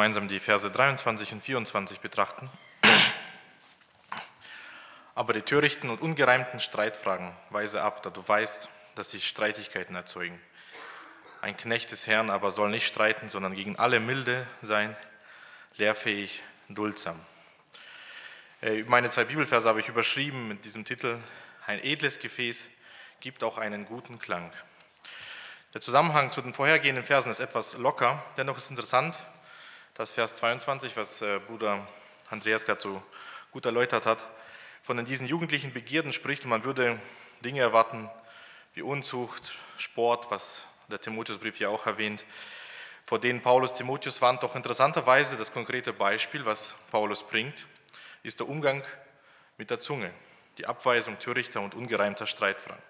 gemeinsam die Verse 23 und 24 betrachten. Aber die törichten und ungereimten Streitfragen weise ab, da du weißt, dass sie Streitigkeiten erzeugen. Ein Knecht des Herrn aber soll nicht streiten, sondern gegen alle milde sein, lehrfähig, duldsam. Äh, meine zwei Bibelverse habe ich überschrieben mit diesem Titel, ein edles Gefäß gibt auch einen guten Klang. Der Zusammenhang zu den vorhergehenden Versen ist etwas locker, dennoch ist interessant, dass Vers 22, was äh, Bruder Andreas gerade so gut erläutert hat, von diesen jugendlichen Begierden spricht und man würde Dinge erwarten wie Unzucht, Sport, was der Timotheusbrief ja auch erwähnt, vor denen Paulus Timotheus warnt. Doch interessanterweise das konkrete Beispiel, was Paulus bringt, ist der Umgang mit der Zunge, die Abweisung törichter und ungereimter Streitfragen.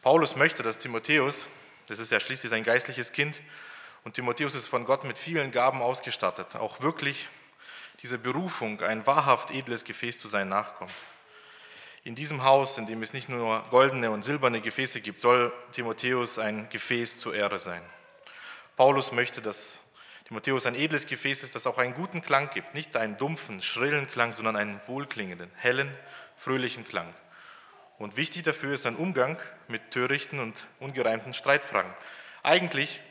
Paulus möchte, dass Timotheus das ist ja schließlich sein geistliches Kind. Und Timotheus ist von Gott mit vielen Gaben ausgestattet, auch wirklich diese Berufung, ein wahrhaft edles Gefäß zu sein, nachkommt. In diesem Haus, in dem es nicht nur goldene und silberne Gefäße gibt, soll Timotheus ein Gefäß zur Ehre sein. Paulus möchte, dass Timotheus ein edles Gefäß ist, das auch einen guten Klang gibt. Nicht einen dumpfen, schrillen Klang, sondern einen wohlklingenden, hellen, fröhlichen Klang. Und wichtig dafür ist ein Umgang mit törichten und ungereimten Streitfragen. Eigentlich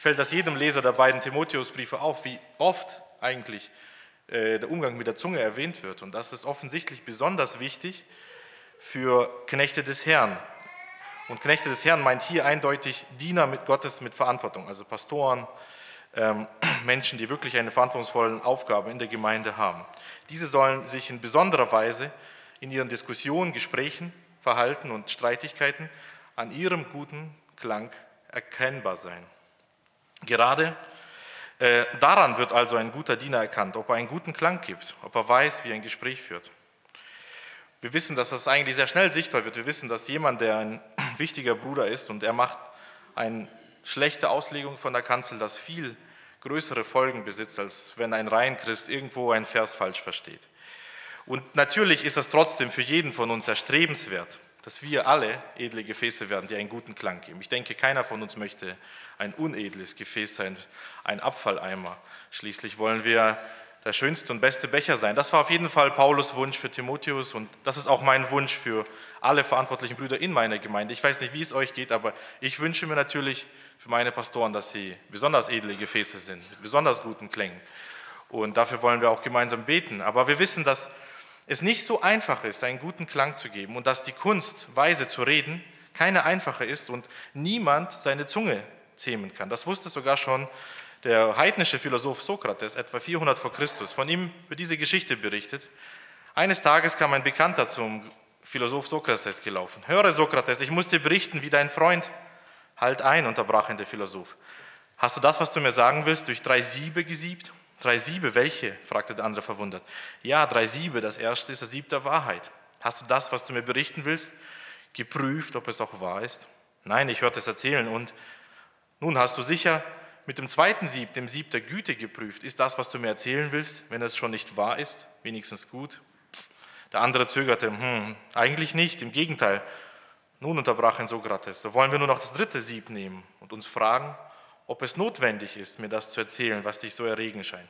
fällt das jedem Leser der beiden Timotheusbriefe auf, wie oft eigentlich äh, der Umgang mit der Zunge erwähnt wird. Und das ist offensichtlich besonders wichtig für Knechte des Herrn. Und Knechte des Herrn meint hier eindeutig Diener mit Gottes mit Verantwortung, also Pastoren, ähm, Menschen, die wirklich eine verantwortungsvolle Aufgabe in der Gemeinde haben. Diese sollen sich in besonderer Weise in ihren Diskussionen, Gesprächen, Verhalten und Streitigkeiten an ihrem guten Klang erkennbar sein. Gerade äh, daran wird also ein guter Diener erkannt, ob er einen guten Klang gibt, ob er weiß, wie er ein Gespräch führt. Wir wissen, dass das eigentlich sehr schnell sichtbar wird. Wir wissen, dass jemand, der ein wichtiger Bruder ist und er macht eine schlechte Auslegung von der Kanzel, das viel größere Folgen besitzt, als wenn ein Reihenchrist irgendwo einen Vers falsch versteht. Und natürlich ist es trotzdem für jeden von uns erstrebenswert, dass wir alle edle Gefäße werden, die einen guten Klang geben. Ich denke, keiner von uns möchte ein unedles Gefäß sein, ein Abfalleimer. Schließlich wollen wir der schönste und beste Becher sein. Das war auf jeden Fall Paulus Wunsch für Timotheus und das ist auch mein Wunsch für alle verantwortlichen Brüder in meiner Gemeinde. Ich weiß nicht, wie es euch geht, aber ich wünsche mir natürlich für meine Pastoren, dass sie besonders edle Gefäße sind, mit besonders guten Klängen. Und dafür wollen wir auch gemeinsam beten. Aber wir wissen, dass es nicht so einfach ist, einen guten Klang zu geben und dass die Kunst, weise zu reden, keine einfache ist und niemand seine Zunge zähmen kann. Das wusste sogar schon der heidnische Philosoph Sokrates, etwa 400 vor Christus. Von ihm wird diese Geschichte berichtet. Eines Tages kam ein Bekannter zum Philosoph Sokrates gelaufen. Höre Sokrates, ich muss dir berichten, wie dein Freund. Halt ein, unterbrach ihn der Philosoph. Hast du das, was du mir sagen willst, durch drei Siebe gesiebt? Drei Siebe, welche? fragte der andere verwundert. Ja, drei Siebe, das erste ist das Sieb der Wahrheit. Hast du das, was du mir berichten willst, geprüft, ob es auch wahr ist? Nein, ich hörte es erzählen und nun hast du sicher mit dem zweiten Sieb, dem Sieb der Güte geprüft. Ist das, was du mir erzählen willst, wenn es schon nicht wahr ist, wenigstens gut? Der andere zögerte, hm, eigentlich nicht, im Gegenteil. Nun unterbrach ihn Sokrates, so wollen wir nur noch das dritte Sieb nehmen und uns fragen, ob es notwendig ist, mir das zu erzählen, was dich so erregen scheint.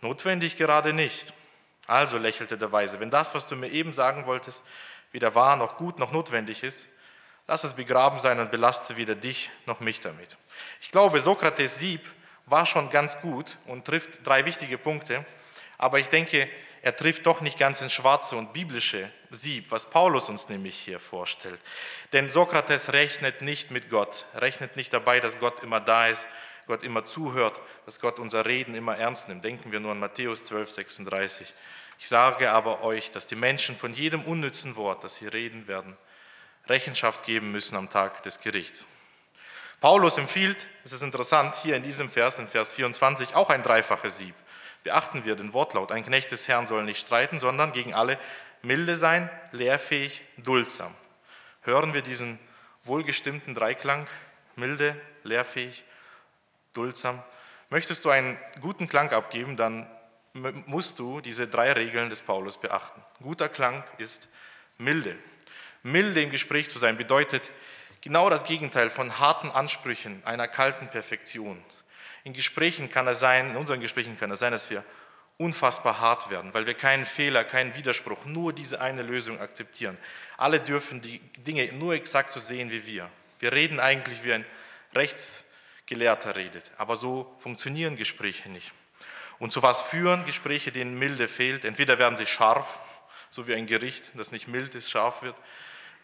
Notwendig gerade nicht. Also lächelte der Weise, wenn das, was du mir eben sagen wolltest, weder wahr noch gut noch notwendig ist, lass es begraben sein und belaste weder dich noch mich damit. Ich glaube, Sokrates Sieb war schon ganz gut und trifft drei wichtige Punkte, aber ich denke, er trifft doch nicht ganz ins schwarze und biblische Sieb, was Paulus uns nämlich hier vorstellt. Denn Sokrates rechnet nicht mit Gott, rechnet nicht dabei, dass Gott immer da ist, Gott immer zuhört, dass Gott unser Reden immer ernst nimmt. Denken wir nur an Matthäus 12, 36. Ich sage aber euch, dass die Menschen von jedem unnützen Wort, das sie reden werden, Rechenschaft geben müssen am Tag des Gerichts. Paulus empfiehlt, es ist interessant, hier in diesem Vers, in Vers 24, auch ein dreifaches Sieb. Beachten wir den Wortlaut. Ein Knecht des Herrn soll nicht streiten, sondern gegen alle milde sein, lehrfähig, duldsam. Hören wir diesen wohlgestimmten Dreiklang, milde, lehrfähig, duldsam. Möchtest du einen guten Klang abgeben, dann musst du diese drei Regeln des Paulus beachten. Guter Klang ist milde. Milde im Gespräch zu sein bedeutet genau das Gegenteil von harten Ansprüchen einer kalten Perfektion. In Gesprächen kann es sein, in unseren Gesprächen kann es sein, dass wir unfassbar hart werden, weil wir keinen Fehler, keinen Widerspruch, nur diese eine Lösung akzeptieren. Alle dürfen die Dinge nur exakt so sehen wie wir. Wir reden eigentlich wie ein Rechtsgelehrter redet, aber so funktionieren Gespräche nicht. Und zu was führen Gespräche, denen Milde fehlt? Entweder werden sie scharf, so wie ein Gericht, das nicht mild ist, scharf wird.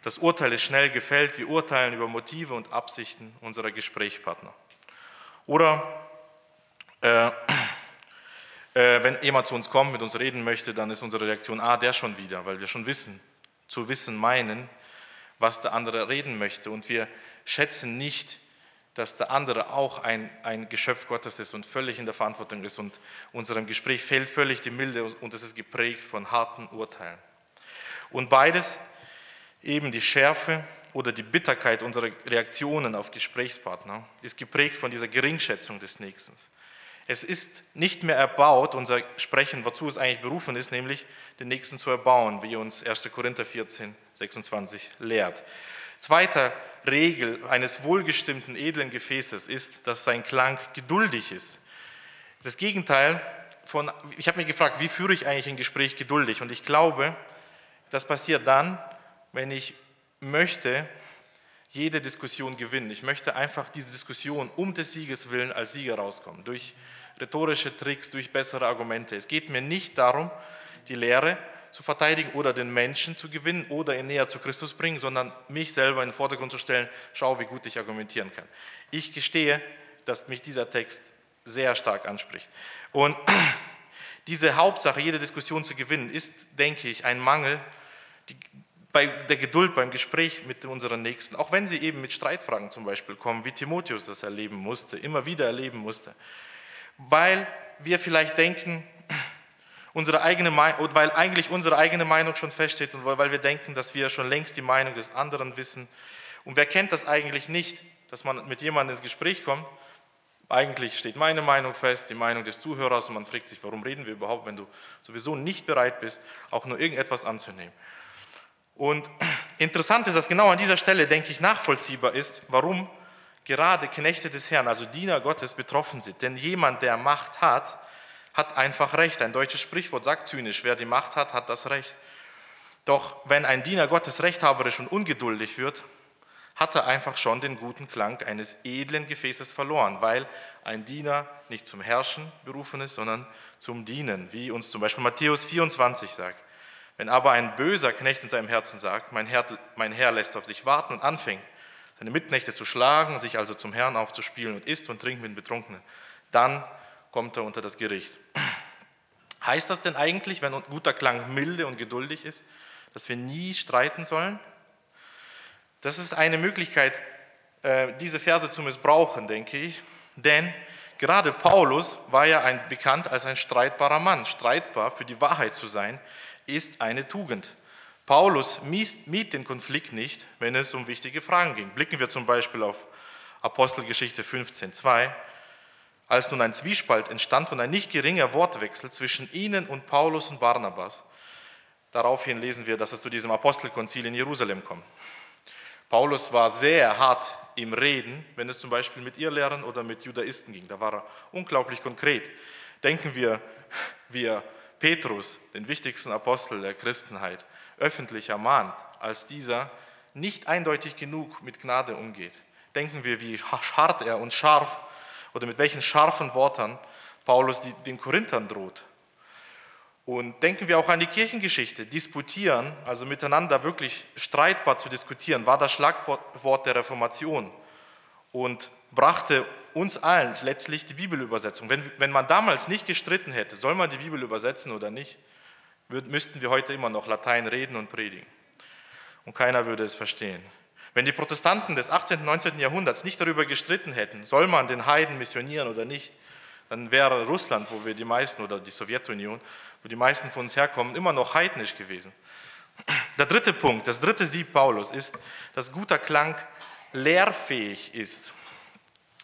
Das Urteil ist schnell gefällt, wir urteilen über Motive und Absichten unserer Gesprächspartner. Oder äh, äh, wenn jemand zu uns kommt, mit uns reden möchte, dann ist unsere Reaktion, ah, der schon wieder, weil wir schon wissen, zu wissen meinen, was der andere reden möchte. Und wir schätzen nicht, dass der andere auch ein, ein Geschöpf Gottes ist und völlig in der Verantwortung ist. Und unserem Gespräch fehlt völlig die Milde und es ist geprägt von harten Urteilen. Und beides, eben die Schärfe oder die Bitterkeit unserer Reaktionen auf Gesprächspartner, ist geprägt von dieser Geringschätzung des Nächsten. Es ist nicht mehr erbaut, unser Sprechen, wozu es eigentlich berufen ist, nämlich den Nächsten zu erbauen, wie uns 1. Korinther 14, 26 lehrt. Zweiter Regel eines wohlgestimmten, edlen Gefäßes ist, dass sein Klang geduldig ist. Das Gegenteil von, ich habe mich gefragt, wie führe ich eigentlich ein Gespräch geduldig? Und ich glaube, das passiert dann, wenn ich möchte, jede Diskussion gewinnen. Ich möchte einfach diese Diskussion um des Sieges willen als Sieger rauskommen, durch rhetorische Tricks, durch bessere Argumente. Es geht mir nicht darum, die Lehre zu verteidigen oder den Menschen zu gewinnen oder ihn näher zu Christus bringen, sondern mich selber in den Vordergrund zu stellen, schau, wie gut ich argumentieren kann. Ich gestehe, dass mich dieser Text sehr stark anspricht. Und diese Hauptsache, jede Diskussion zu gewinnen, ist, denke ich, ein Mangel, bei der Geduld beim Gespräch mit unseren Nächsten, auch wenn sie eben mit Streitfragen zum Beispiel kommen, wie Timotheus das erleben musste, immer wieder erleben musste, weil wir vielleicht denken, unsere eigene Meinung, weil eigentlich unsere eigene Meinung schon feststeht und weil wir denken, dass wir schon längst die Meinung des anderen wissen. Und wer kennt das eigentlich nicht, dass man mit jemandem ins Gespräch kommt? Eigentlich steht meine Meinung fest, die Meinung des Zuhörers und man fragt sich, warum reden wir überhaupt, wenn du sowieso nicht bereit bist, auch nur irgendetwas anzunehmen. Und interessant ist, dass genau an dieser Stelle, denke ich, nachvollziehbar ist, warum gerade Knechte des Herrn, also Diener Gottes, betroffen sind. Denn jemand, der Macht hat, hat einfach Recht. Ein deutsches Sprichwort sagt zynisch, wer die Macht hat, hat das Recht. Doch wenn ein Diener Gottes rechthaberisch und ungeduldig wird, hat er einfach schon den guten Klang eines edlen Gefäßes verloren, weil ein Diener nicht zum Herrschen berufen ist, sondern zum Dienen, wie uns zum Beispiel Matthäus 24 sagt. Wenn aber ein böser Knecht in seinem Herzen sagt, mein Herr, mein Herr lässt auf sich warten und anfängt, seine Mitknechte zu schlagen, sich also zum Herrn aufzuspielen und isst und trinkt mit Betrunkenen, dann kommt er unter das Gericht. Heißt das denn eigentlich, wenn guter Klang milde und geduldig ist, dass wir nie streiten sollen? Das ist eine Möglichkeit, äh, diese Verse zu missbrauchen, denke ich. Denn gerade Paulus war ja ein, bekannt als ein streitbarer Mann, streitbar für die Wahrheit zu sein ist eine Tugend. Paulus mied den Konflikt nicht, wenn es um wichtige Fragen ging. Blicken wir zum Beispiel auf Apostelgeschichte 15.2. Als nun ein Zwiespalt entstand und ein nicht geringer Wortwechsel zwischen ihnen und Paulus und Barnabas, daraufhin lesen wir, dass es zu diesem Apostelkonzil in Jerusalem kommt. Paulus war sehr hart im Reden, wenn es zum Beispiel mit Irrlehrern oder mit Judaisten ging. Da war er unglaublich konkret. Denken wir, wie er Petrus, den wichtigsten Apostel der Christenheit, öffentlich ermahnt, als dieser nicht eindeutig genug mit Gnade umgeht. Denken wir, wie hart er und scharf oder mit welchen scharfen Worten Paulus den Korinthern droht. Und denken wir auch an die Kirchengeschichte. Disputieren, also miteinander wirklich streitbar zu diskutieren, war das Schlagwort der Reformation und brachte uns allen letztlich die Bibelübersetzung. Wenn, wenn man damals nicht gestritten hätte, soll man die Bibel übersetzen oder nicht, würd, müssten wir heute immer noch Latein reden und predigen. Und keiner würde es verstehen. Wenn die Protestanten des 18. und 19. Jahrhunderts nicht darüber gestritten hätten, soll man den Heiden missionieren oder nicht, dann wäre Russland, wo wir die meisten, oder die Sowjetunion, wo die meisten von uns herkommen, immer noch heidnisch gewesen. Der dritte Punkt, das dritte Sieb Paulus ist, dass guter Klang lehrfähig ist.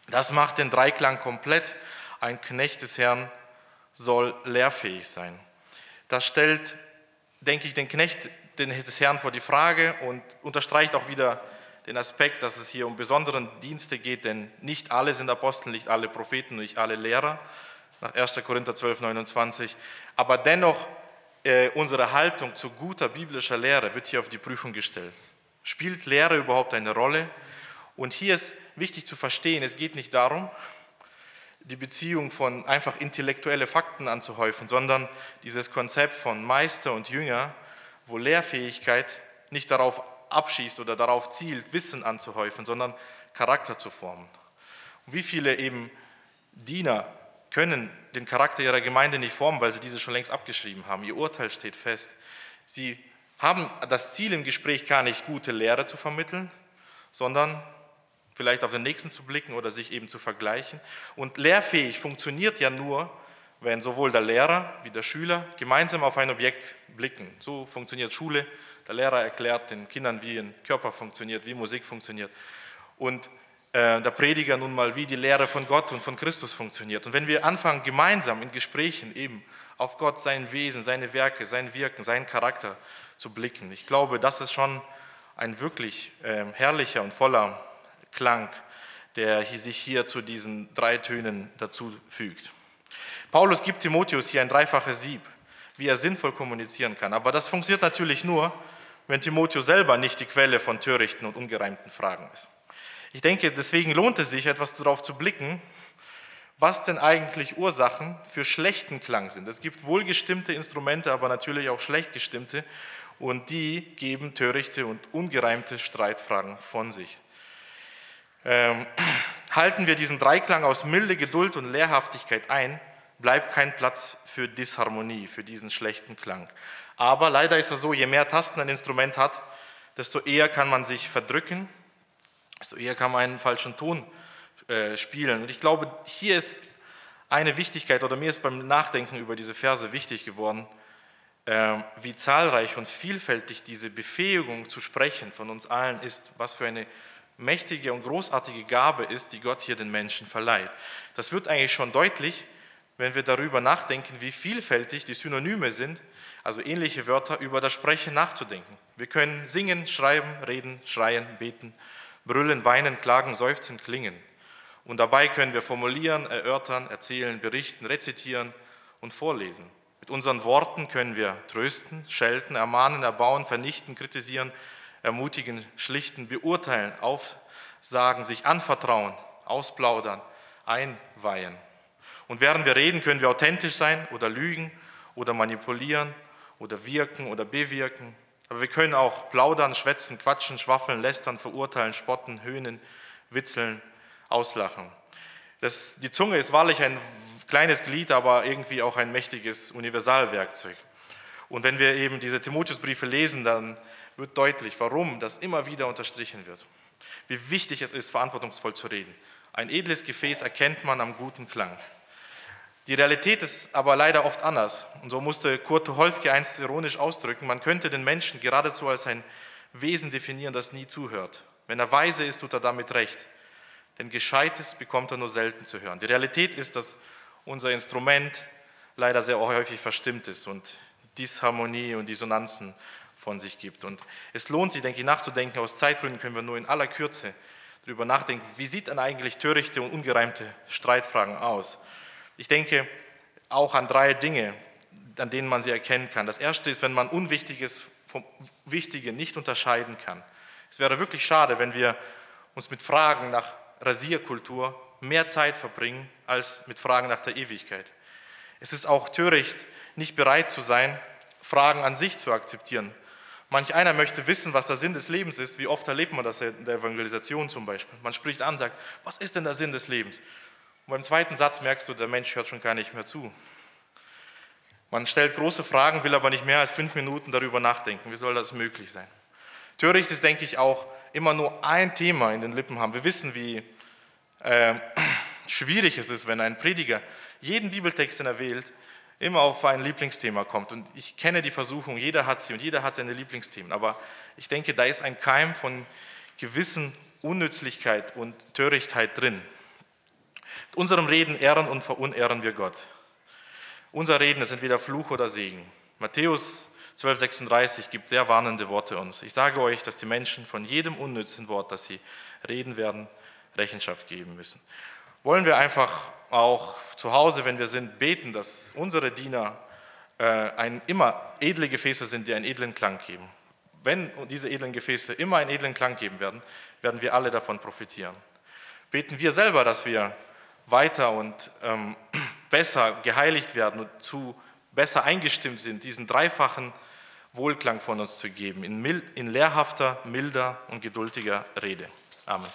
Das macht den Dreiklang komplett. Ein Knecht des Herrn soll lehrfähig sein. Das stellt, denke ich, den Knecht des Herrn vor die Frage und unterstreicht auch wieder den Aspekt, dass es hier um besonderen Dienste geht, denn nicht alle sind Apostel, nicht alle Propheten, nicht alle Lehrer, nach 1. Korinther 12, 29. Aber dennoch, äh, unsere Haltung zu guter biblischer Lehre wird hier auf die Prüfung gestellt. Spielt Lehre überhaupt eine Rolle? Und hier ist wichtig zu verstehen, es geht nicht darum, die Beziehung von einfach intellektuelle Fakten anzuhäufen, sondern dieses Konzept von Meister und Jünger, wo Lehrfähigkeit nicht darauf abschießt oder darauf zielt, Wissen anzuhäufen, sondern Charakter zu formen. Und wie viele eben Diener können den Charakter ihrer Gemeinde nicht formen, weil sie diese schon längst abgeschrieben haben. Ihr Urteil steht fest. Sie haben das Ziel im Gespräch gar nicht gute Lehre zu vermitteln, sondern vielleicht auf den nächsten zu blicken oder sich eben zu vergleichen. Und lehrfähig funktioniert ja nur, wenn sowohl der Lehrer wie der Schüler gemeinsam auf ein Objekt blicken. So funktioniert Schule. Der Lehrer erklärt den Kindern, wie ein Körper funktioniert, wie Musik funktioniert. Und äh, der Prediger nun mal, wie die Lehre von Gott und von Christus funktioniert. Und wenn wir anfangen, gemeinsam in Gesprächen eben auf Gott, sein Wesen, seine Werke, sein Wirken, seinen Charakter zu blicken, ich glaube, das ist schon ein wirklich äh, herrlicher und voller Klang, der sich hier zu diesen drei Tönen dazu fügt. Paulus gibt Timotheus hier ein dreifaches Sieb, wie er sinnvoll kommunizieren kann. Aber das funktioniert natürlich nur, wenn Timotheus selber nicht die Quelle von törichten und ungereimten Fragen ist. Ich denke, deswegen lohnt es sich, etwas darauf zu blicken, was denn eigentlich Ursachen für schlechten Klang sind. Es gibt wohlgestimmte Instrumente, aber natürlich auch schlecht gestimmte, und die geben törichte und ungereimte Streitfragen von sich. Ähm, halten wir diesen Dreiklang aus Milde, Geduld und Lehrhaftigkeit ein, bleibt kein Platz für Disharmonie, für diesen schlechten Klang. Aber leider ist es so, je mehr Tasten ein Instrument hat, desto eher kann man sich verdrücken, desto eher kann man einen falschen Ton äh, spielen. Und ich glaube, hier ist eine Wichtigkeit, oder mir ist beim Nachdenken über diese Verse wichtig geworden, äh, wie zahlreich und vielfältig diese Befähigung zu sprechen von uns allen ist, was für eine mächtige und großartige Gabe ist, die Gott hier den Menschen verleiht. Das wird eigentlich schon deutlich, wenn wir darüber nachdenken, wie vielfältig die Synonyme sind, also ähnliche Wörter über das Sprechen nachzudenken. Wir können singen, schreiben, reden, schreien, beten, brüllen, weinen, klagen, seufzen, klingen. Und dabei können wir formulieren, erörtern, erzählen, berichten, rezitieren und vorlesen. Mit unseren Worten können wir trösten, schelten, ermahnen, erbauen, vernichten, kritisieren, ermutigen, schlichten, beurteilen, aufsagen, sich anvertrauen, ausplaudern, einweihen. Und während wir reden, können wir authentisch sein oder lügen oder manipulieren oder wirken oder bewirken. Aber wir können auch plaudern, schwätzen, quatschen, schwaffeln, lästern, verurteilen, spotten, höhnen, witzeln, auslachen. Das, die Zunge ist wahrlich ein kleines Glied, aber irgendwie auch ein mächtiges Universalwerkzeug. Und wenn wir eben diese Timotheusbriefe lesen, dann wird deutlich, warum das immer wieder unterstrichen wird. Wie wichtig es ist, verantwortungsvoll zu reden. Ein edles Gefäß erkennt man am guten Klang. Die Realität ist aber leider oft anders. Und so musste Kurt Tucholsky einst ironisch ausdrücken, man könnte den Menschen geradezu als ein Wesen definieren, das nie zuhört. Wenn er weise ist, tut er damit recht. Denn Gescheites bekommt er nur selten zu hören. Die Realität ist, dass unser Instrument leider sehr häufig verstimmt ist und Disharmonie und Dissonanzen von sich gibt. Und es lohnt sich, denke ich, nachzudenken. Aus Zeitgründen können wir nur in aller Kürze darüber nachdenken, wie sieht dann eigentlich törichte und ungereimte Streitfragen aus. Ich denke auch an drei Dinge, an denen man sie erkennen kann. Das erste ist, wenn man Unwichtiges vom Wichtigen nicht unterscheiden kann. Es wäre wirklich schade, wenn wir uns mit Fragen nach Rasierkultur mehr Zeit verbringen als mit Fragen nach der Ewigkeit. Es ist auch töricht, nicht bereit zu sein, Fragen an sich zu akzeptieren, Manch einer möchte wissen, was der Sinn des Lebens ist. Wie oft erlebt man das in der Evangelisation zum Beispiel? Man spricht an, sagt, was ist denn der Sinn des Lebens? Und beim zweiten Satz merkst du, der Mensch hört schon gar nicht mehr zu. Man stellt große Fragen, will aber nicht mehr als fünf Minuten darüber nachdenken. Wie soll das möglich sein? Töricht ist, denke ich, auch immer nur ein Thema in den Lippen haben. Wir wissen, wie äh, schwierig es ist, wenn ein Prediger jeden Bibeltext, den er wählt, immer auf ein Lieblingsthema kommt. Und ich kenne die Versuchung, jeder hat sie und jeder hat seine Lieblingsthemen. Aber ich denke, da ist ein Keim von gewissen Unnützlichkeit und Törichtheit drin. Mit unserem Reden ehren und verunehren wir Gott. Unser Reden ist entweder Fluch oder Segen. Matthäus 1236 gibt sehr warnende Worte uns. Ich sage euch, dass die Menschen von jedem unnützen Wort, das sie reden werden, Rechenschaft geben müssen. Wollen wir einfach auch zu Hause, wenn wir sind, beten, dass unsere Diener äh, ein, immer edle Gefäße sind, die einen edlen Klang geben. Wenn diese edlen Gefäße immer einen edlen Klang geben werden, werden wir alle davon profitieren. Beten wir selber, dass wir weiter und ähm, besser geheiligt werden und zu besser eingestimmt sind, diesen dreifachen Wohlklang von uns zu geben, in, mild, in lehrhafter, milder und geduldiger Rede. Amen.